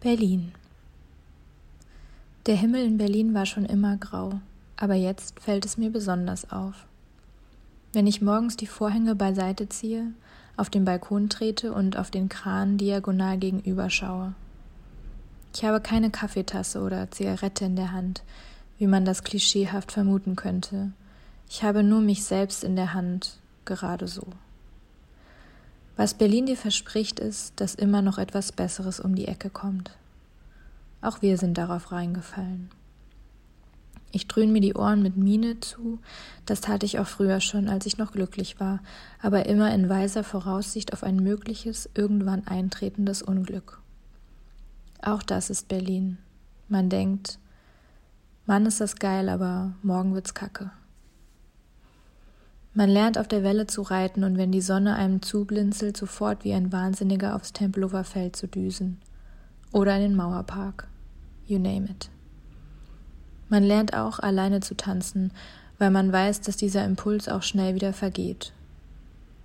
Berlin. Der Himmel in Berlin war schon immer grau, aber jetzt fällt es mir besonders auf. Wenn ich morgens die Vorhänge beiseite ziehe, auf den Balkon trete und auf den Kran diagonal gegenüber schaue. Ich habe keine Kaffeetasse oder Zigarette in der Hand, wie man das klischeehaft vermuten könnte. Ich habe nur mich selbst in der Hand, gerade so. Was Berlin dir verspricht, ist, dass immer noch etwas Besseres um die Ecke kommt. Auch wir sind darauf reingefallen. Ich dröhne mir die Ohren mit Miene zu, das tat ich auch früher schon, als ich noch glücklich war, aber immer in weiser Voraussicht auf ein mögliches, irgendwann eintretendes Unglück. Auch das ist Berlin. Man denkt, Mann ist das geil, aber morgen wird's kacke. Man lernt auf der Welle zu reiten und wenn die Sonne einem zublinzelt, sofort wie ein Wahnsinniger aufs Tempelhofer Feld zu düsen. Oder in den Mauerpark. You name it. Man lernt auch alleine zu tanzen, weil man weiß, dass dieser Impuls auch schnell wieder vergeht.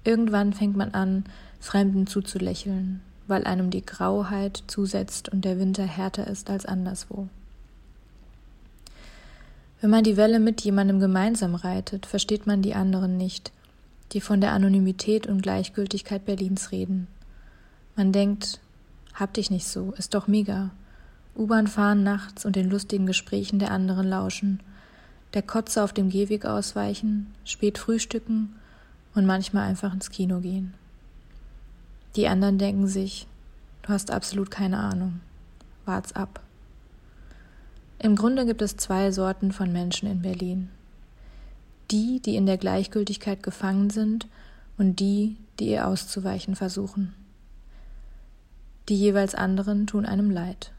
Irgendwann fängt man an, Fremden zuzulächeln, weil einem die Grauheit zusetzt und der Winter härter ist als anderswo. Wenn man die Welle mit jemandem gemeinsam reitet, versteht man die anderen nicht, die von der Anonymität und Gleichgültigkeit Berlins reden. Man denkt, hab dich nicht so, ist doch mega. U-Bahn fahren nachts und den lustigen Gesprächen der anderen lauschen, der Kotze auf dem Gehweg ausweichen, spät frühstücken und manchmal einfach ins Kino gehen. Die anderen denken sich, du hast absolut keine Ahnung. Wart's ab. Im Grunde gibt es zwei Sorten von Menschen in Berlin. Die, die in der Gleichgültigkeit gefangen sind und die, die ihr auszuweichen versuchen. Die jeweils anderen tun einem leid,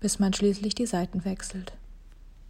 bis man schließlich die Seiten wechselt.